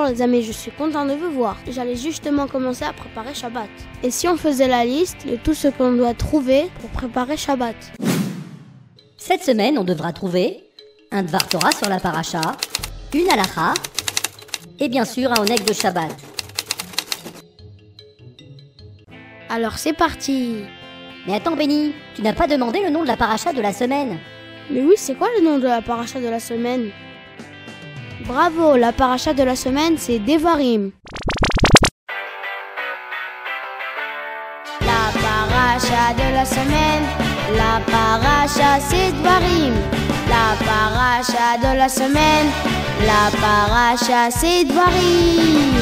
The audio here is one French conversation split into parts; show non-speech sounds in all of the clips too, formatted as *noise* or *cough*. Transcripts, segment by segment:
Bonjour les amis, je suis content de vous voir. J'allais justement commencer à préparer Shabbat. Et si on faisait la liste de tout ce qu'on doit trouver pour préparer Shabbat Cette semaine, on devra trouver un Dvar Torah sur la paracha, une halacha et bien sûr un oneg de Shabbat. Alors c'est parti Mais attends Benny, tu n'as pas demandé le nom de la paracha de la semaine Mais oui, c'est quoi le nom de la paracha de la semaine? Bravo, la paracha de la semaine c'est Devarim. La paracha de la semaine, la paracha c'est Devarim. La paracha de la semaine, la paracha c'est Devarim.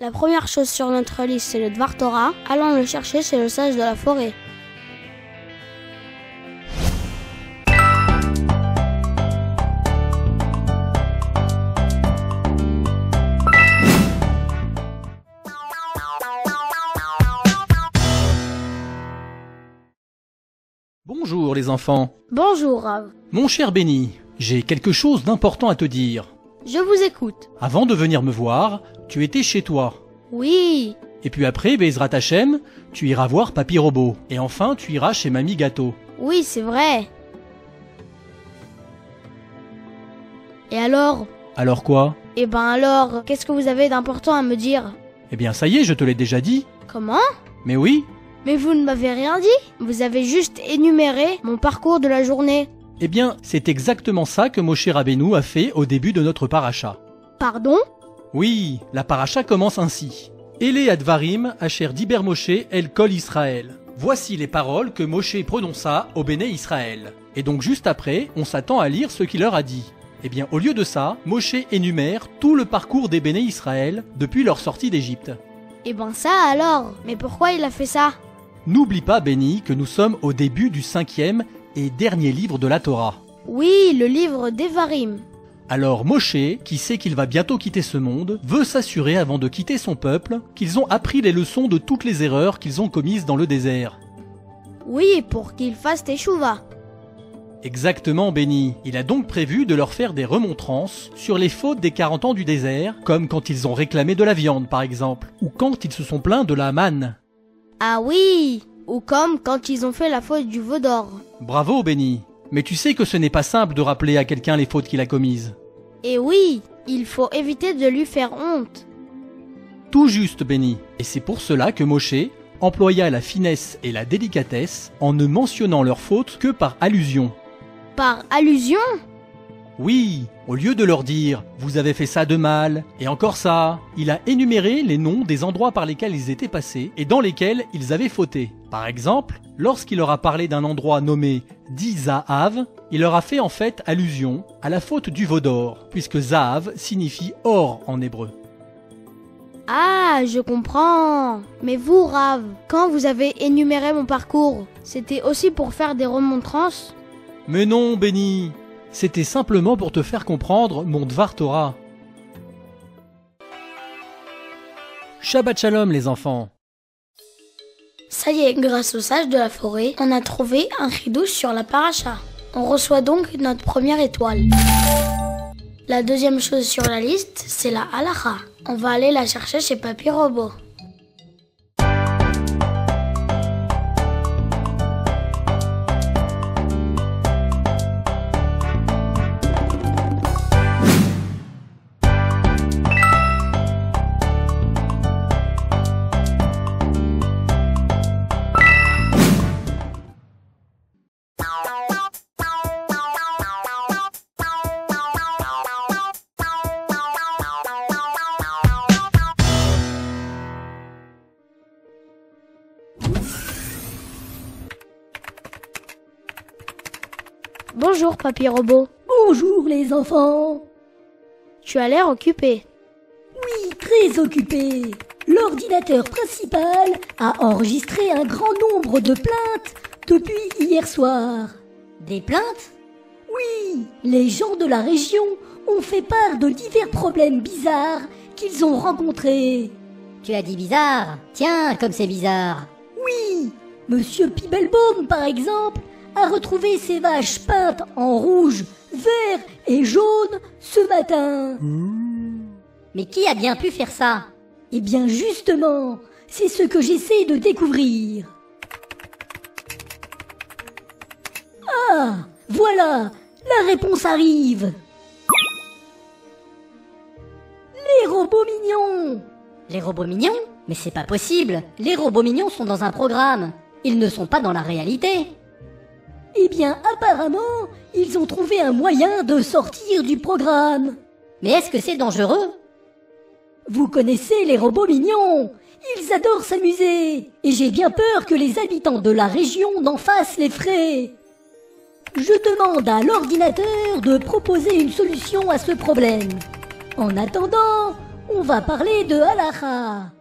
La première chose sur notre liste c'est le Dvar Torah. Allons le chercher chez le sage de la forêt. Bonjour les enfants. Bonjour Rav, Mon cher Benny, j'ai quelque chose d'important à te dire. je vous écoute. Avant de venir me voir, tu étais chez toi. Oui, Et puis après, Bezrat Hachem, tu iras voir Papy Robot. Et enfin, tu iras chez Mamie Gâteau. oui, c'est vrai. Et alors? Alors quoi? Eh ben alors, qu'est-ce que vous avez d'important à me dire? Eh bien ça y est, je te l'ai déjà dit. Comment? Mais oui Mais vous ne m'avez rien dit Vous avez juste énuméré mon parcours de la journée. Eh bien, c'est exactement ça que Moshe Rabbeinu a fait au début de notre paracha. Pardon? Oui, la paracha commence ainsi. Ele advarim asher diber Moshe el kol Israël. Voici les paroles que Moshe prononça au béné Israël. Et donc juste après, on s'attend à lire ce qu'il leur a dit. Eh bien, au lieu de ça, Moshe énumère tout le parcours des béné Israël depuis leur sortie d'Égypte. Eh ben ça alors Mais pourquoi il a fait ça? N'oublie pas, Béni, que nous sommes au début du cinquième et dernier livre de la Torah. Oui, le livre d'Evarim. Alors Moshe, qui sait qu'il va bientôt quitter ce monde, veut s'assurer avant de quitter son peuple qu'ils ont appris les leçons de toutes les erreurs qu'ils ont commises dans le désert. Oui, pour qu'il fasse teshuva. Exactement, Béni. Il a donc prévu de leur faire des remontrances sur les fautes des 40 ans du désert, comme quand ils ont réclamé de la viande par exemple, ou quand ils se sont plaints de la manne. Ah oui Ou comme quand ils ont fait la faute du veau d'or. Bravo, Béni. Mais tu sais que ce n'est pas simple de rappeler à quelqu'un les fautes qu'il a commises. Et oui, il faut éviter de lui faire honte. Tout juste, Béni. Et c'est pour cela que Moshe employa la finesse et la délicatesse en ne mentionnant leurs fautes que par allusion. Par allusion? Oui, au lieu de leur dire vous avez fait ça de mal, et encore ça, il a énuméré les noms des endroits par lesquels ils étaient passés et dans lesquels ils avaient fauté. Par exemple, lorsqu'il leur a parlé d'un endroit nommé Di Zahav, il leur a fait en fait allusion à la faute du veau d'or, puisque Zahav signifie or en hébreu. Ah, je comprends. Mais vous, Rav, quand vous avez énuméré mon parcours, c'était aussi pour faire des remontrances? Mais non, Béni, c'était simplement pour te faire comprendre mon Dvar Torah. Shabbat Shalom les enfants. Ça y est, grâce au sage de la forêt, on a trouvé un ridouche sur la paracha. On reçoit donc notre première étoile. La deuxième chose sur la liste, c'est la halacha. On va aller la chercher chez Papy Robot. Bonjour, Papy Robot. Bonjour les enfants Tu as l'air occupé. Oui, très occupé. L'ordinateur principal a enregistré un grand nombre de plaintes depuis hier soir. Des plaintes? Oui, les gens de la région ont fait part de divers problèmes bizarres qu'ils ont rencontrés. Tu as dit bizarre? Tiens, comme c'est bizarre. Oui, Monsieur Pibelbaum, par exemple, a retrouvé ses vaches peintes en rouge, vert et jaune ce matin. Mais qui a bien pu faire ça? Eh bien justement, c'est ce que j'essaie de découvrir. Ah, voilà, la réponse arrive. Les robots mignons Les robots mignons? Mais c'est pas possible Les robots mignons sont dans un programme. Ils ne sont pas dans la réalité. Eh bien, apparemment, ils ont trouvé un moyen de sortir du programme. Mais est-ce que c'est dangereux? Vous connaissez les robots mignons Ils adorent s'amuser Et j'ai bien peur que les habitants de la région n'en fassent les frais. Je demande à l'ordinateur de proposer une solution à ce problème. En attendant, on va parler de Halacha.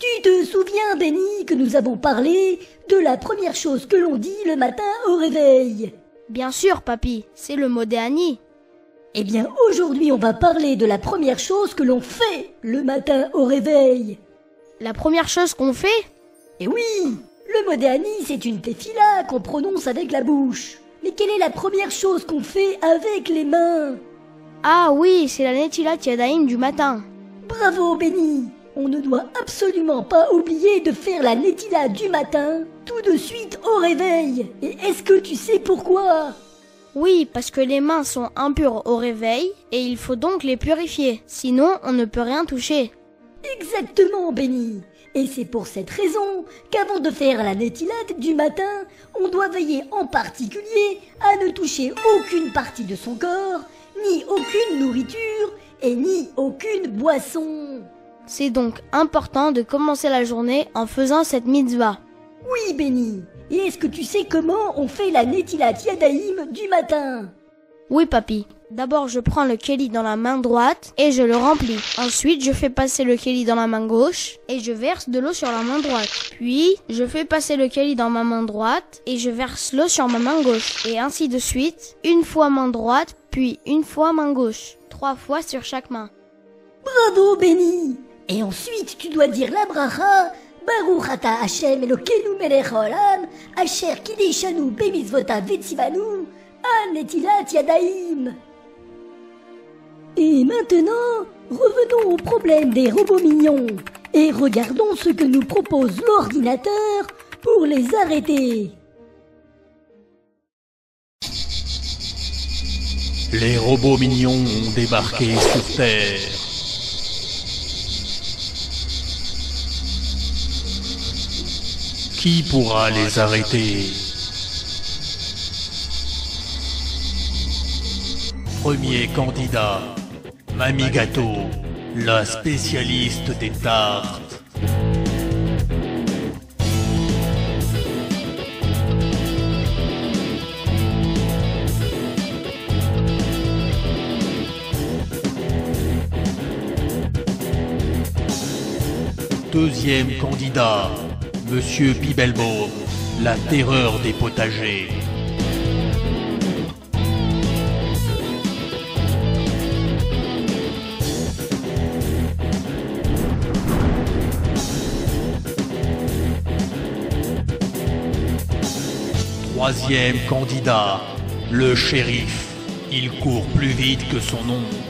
Tu te souviens, Benny, que nous avons parlé de la première chose que l'on dit le matin au réveil? Bien sûr, papy, c'est le mot. Eh bien, aujourd'hui, on va parler de la première chose que l'on fait le matin au réveil. La première chose qu'on fait? Eh oui Le mot c'est une tefila qu'on prononce avec la bouche. Mais quelle est la première chose qu'on fait avec les mains? Ah oui, c'est la Netilat Yadayim du matin. Bravo, Benny On ne doit absolument pas oublier de faire la Netila du matin, tout de suite au réveil. Et est-ce que tu sais pourquoi? Oui, parce que les mains sont impures au réveil et il faut donc les purifier. Sinon, on ne peut rien toucher. Exactement, Benny. Et c'est pour cette raison qu'avant de faire la netilade du matin, on doit veiller en particulier à ne toucher aucune partie de son corps, ni aucune nourriture et ni aucune boisson. C'est donc important de commencer la journée en faisant cette mitzvah. Oui, Benny. Et est-ce que tu sais comment on fait la netilat yadaïm du matin? Oui, papy. D'abord, je prends le keli dans la main droite et je le remplis. Ensuite, je fais passer le keli dans la main gauche et je verse de l'eau sur la main droite. Puis, je fais passer le keli dans ma main droite et je verse l'eau sur ma main gauche. Et ainsi de suite, une fois main droite, puis une fois main gauche. Trois fois sur chaque main. Bravo, Benny Et ensuite, tu dois dire la bracha Baruch ata Hashem Elokeinu melech haolam, asher kideshanu bemizvota vetzivanu, an netilat yadaim. Et maintenant, revenons au problème des robots mignons et regardons ce que nous propose l'ordinateur pour les arrêter. Les robots mignons ont débarqué sur Terre. Qui pourra les arrêter Premier candidat, Mamie Gâteau, la spécialiste des tartes. Deuxième candidat, Monsieur Pibelbaum, la terreur des potagers. Troisième candidat, le shérif. Il court plus vite que son ombre.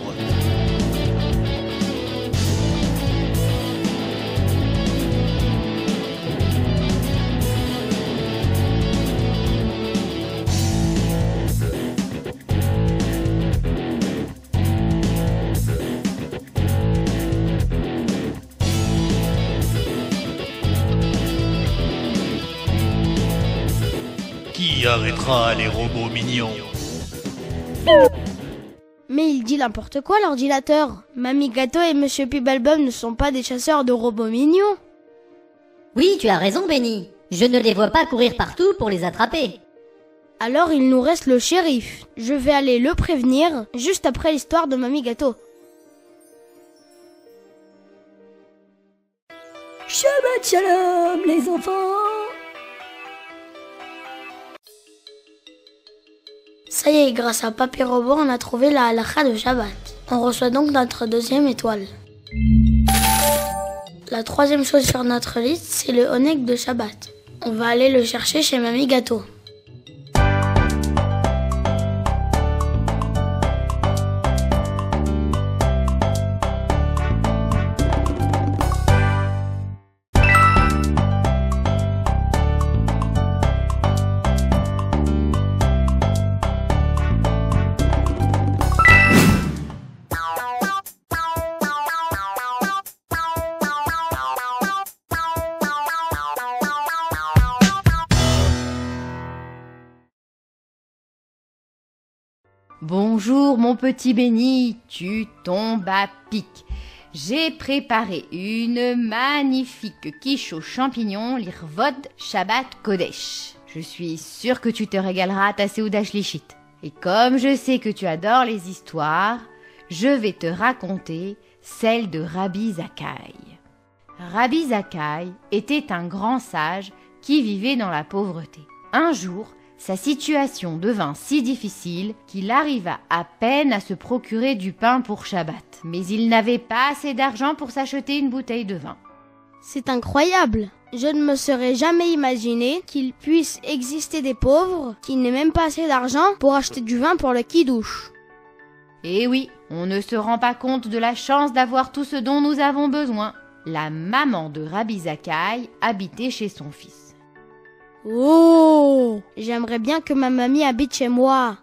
Arrêtera les robots mignons Mais il dit n'importe quoi l'ordinateur. Mamie Gâteau et Monsieur Pibelbum ne sont pas des chasseurs de robots mignons. Oui, tu as raison, Benny. Je ne les vois pas courir partout pour les attraper. Alors il nous reste le shérif. Je vais aller le prévenir juste après l'histoire de Mamie Gâteau. Shabbat shalom, les enfants Ça y est, grâce à Papy Robot, on a trouvé la halakha de Shabbat. On reçoit donc notre deuxième étoile. La troisième chose sur notre liste, c'est le Honek de Shabbat. On va aller le chercher chez Mamie Gâteau. Bonjour mon petit béni, tu tombes à pic. J'ai préparé une magnifique quiche aux champignons l'Irvod Shabbat Kodesh. Je suis sûre que tu te régaleras à ta. Et comme je sais que tu adores les histoires, je vais te raconter celle de Rabbi Zakai. Rabbi Zakai était un grand sage qui vivait dans la pauvreté. Un jour, sa situation devint si difficile qu'il arriva à peine à se procurer du pain pour Shabbat. Mais il n'avait pas assez d'argent pour s'acheter une bouteille de vin. C'est incroyable. Je ne me serais jamais imaginé qu'il puisse exister des pauvres qui n'aient même pas assez d'argent pour acheter du vin pour le kidouche. Eh oui, on ne se rend pas compte de la chance d'avoir tout ce dont nous avons besoin. La maman de Rabbi Zakai habitait chez son fils. Oh J'aimerais bien que ma mamie habite chez moi.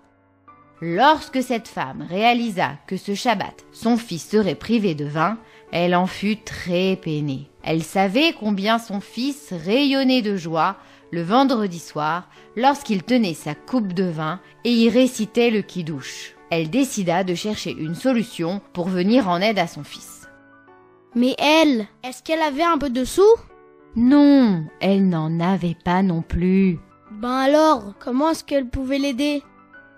Lorsque cette femme réalisa que ce Shabbat, son fils serait privé de vin, elle en fut très peinée. Elle savait combien son fils rayonnait de joie le vendredi soir lorsqu'il tenait sa coupe de vin et y récitait le kidouche. Elle décida de chercher une solution pour venir en aide à son fils. Mais elle, est-ce qu'elle avait un peu de sous? Non, elle n'en avait pas non plus. Ben alors, comment est-ce qu'elle pouvait l'aider?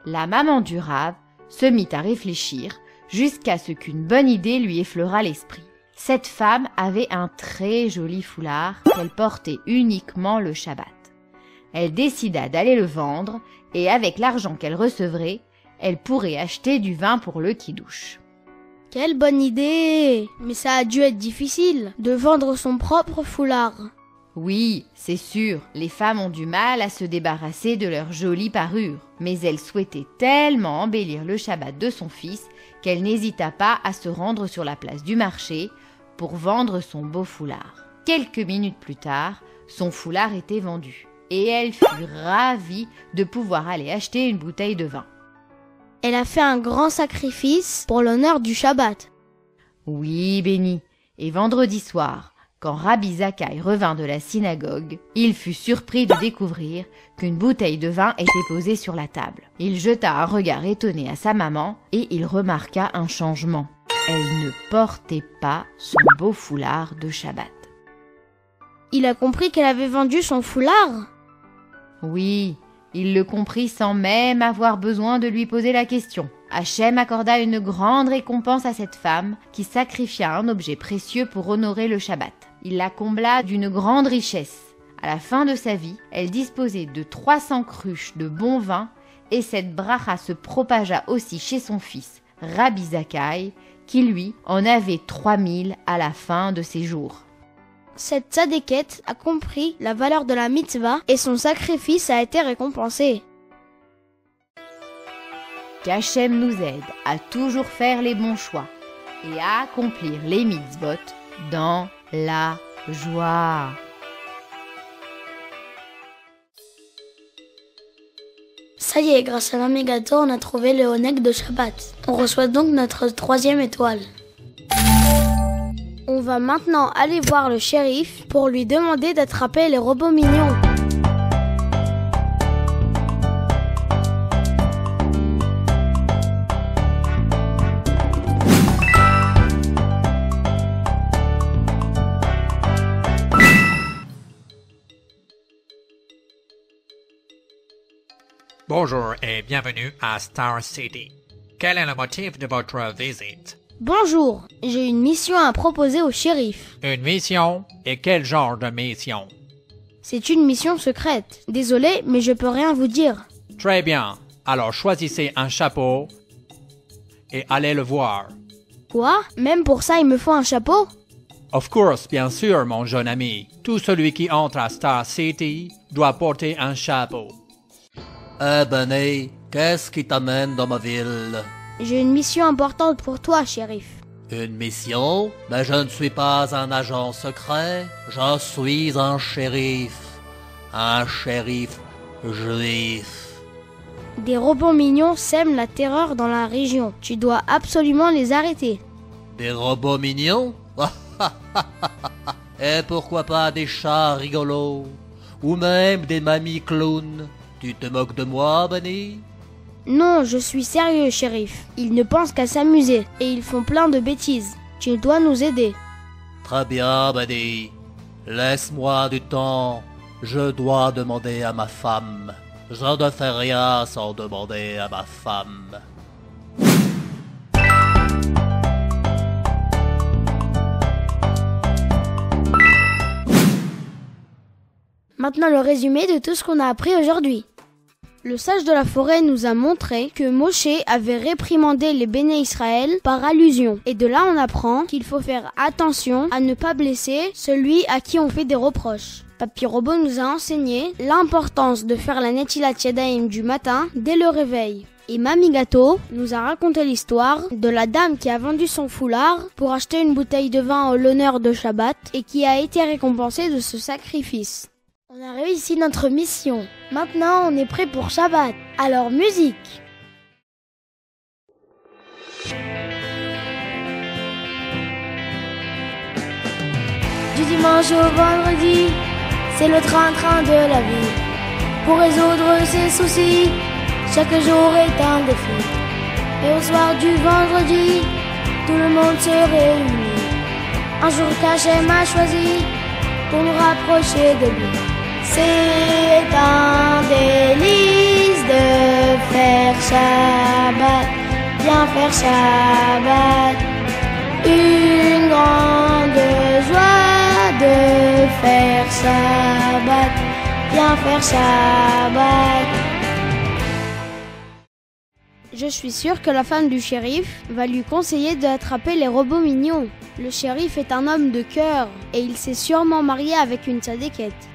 La maman du rave se mit à réfléchir jusqu'à ce qu'une bonne idée lui effleura l'esprit. Cette femme avait un très joli foulard qu'elle portait uniquement le Shabbat. Elle décida d'aller le vendre et avec l'argent qu'elle recevrait, elle pourrait acheter du vin pour le kidouche. Quelle bonne idée Mais ça a dû être difficile de vendre son propre foulard. Oui, c'est sûr, les femmes ont du mal à se débarrasser de leur jolie parure, mais elle souhaitait tellement embellir le Shabbat de son fils qu'elle n'hésita pas à se rendre sur la place du marché pour vendre son beau foulard. Quelques minutes plus tard, son foulard était vendu, et elle fut ravie de pouvoir aller acheter une bouteille de vin. Elle a fait un grand sacrifice pour l'honneur du Shabbat. Oui, béni. Et vendredi soir, quand Rabbi Zakai revint de la synagogue, il fut surpris de découvrir qu'une bouteille de vin était posée sur la table. Il jeta un regard étonné à sa maman et il remarqua un changement. Elle ne portait pas son beau foulard de Shabbat. Il a compris qu'elle avait vendu son foulard? Oui, il le comprit sans même avoir besoin de lui poser la question. Hachem accorda une grande récompense à cette femme qui sacrifia un objet précieux pour honorer le Shabbat. Il la combla d'une grande richesse. À la fin de sa vie, elle disposait de 300 cruches de bon vin et cette bracha se propagea aussi chez son fils, Rabbi Zakai, qui lui en avait 3000 à la fin de ses jours. Cette tzadékette a compris la valeur de la mitzvah et son sacrifice a été récompensé. Qu'Hachem nous aide à toujours faire les bons choix et à accomplir les mitzvot dans la joie. Ça y est, grâce à l'Amégato, on a trouvé le Honek de Shabbat. On reçoit donc notre troisième étoile. On va maintenant aller voir le shérif pour lui demander d'attraper les robots mignons. Bonjour et bienvenue à Star City. Quel est le motif de votre visite? Bonjour, j'ai une mission à proposer au shérif. Une mission? Et quel genre de mission? C'est une mission secrète. Désolé, mais je peux rien vous dire. Très bien. Alors choisissez un chapeau et allez le voir. Quoi? Même pour ça, il me faut un chapeau? Of course, bien sûr, mon jeune ami. Tout celui qui entre à Star City doit porter un chapeau. Eh qu'est-ce qui t'amène dans ma ville? J'ai une mission importante pour toi, shérif. Une mission? Mais je ne suis pas un agent secret, je suis un shérif. Un shérif juif. Des robots mignons sèment la terreur dans la région. Tu dois absolument les arrêter. Des robots mignons? *laughs* Et pourquoi pas des chats rigolos? Ou même des mamies clowns? Tu te moques de moi, Benny? Non, je suis sérieux, shérif. Ils ne pensent qu'à s'amuser et ils font plein de bêtises. Tu dois nous aider. Très bien, Buddy. Laisse-moi du temps. Je dois demander à ma femme. Je ne fais rien sans demander à ma femme. Maintenant le résumé de tout ce qu'on a appris aujourd'hui. Le sage de la forêt nous a montré que Moshe avait réprimandé les béné Israël par allusion. Et de là on apprend qu'il faut faire attention à ne pas blesser celui à qui on fait des reproches. Papy Robot nous a enseigné l'importance de faire la Netilat Yadayim du matin dès le réveil. Et Mamie nous a raconté l'histoire de la dame qui a vendu son foulard pour acheter une bouteille de vin en l'honneur de Shabbat et qui a été récompensée de ce sacrifice. On a réussi notre mission. Maintenant, on est prêt pour Shabbat. Alors, musique Du dimanche au vendredi, c'est le train-train de la vie. Pour résoudre ses soucis, chaque jour est un défi. Et au soir du vendredi, tout le monde se réunit. Un jour caché m'a choisi pour nous rapprocher de lui. C'est un délice de faire Shabbat, bien faire Shabbat. Une grande joie de faire Shabbat, bien faire Shabbat. Je suis sûre que la femme du shérif va lui conseiller d'attraper les robots mignons. Le shérif est un homme de cœur et il s'est sûrement marié avec une sadéquette.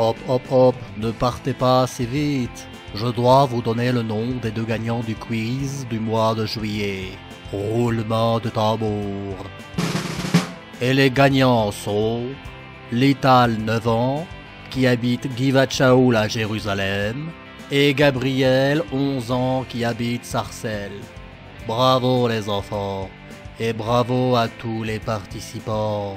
Hop, hop, hop, ne partez pas assez vite. Je dois vous donner le nom des deux gagnants du quiz du mois de juillet. Roulement de tambour. Et les gagnants sont Lital 9 ans, qui habite Givat à Jérusalem, et Gabriel 11 ans qui habite Sarcelles. Bravo les enfants, et bravo à tous les participants.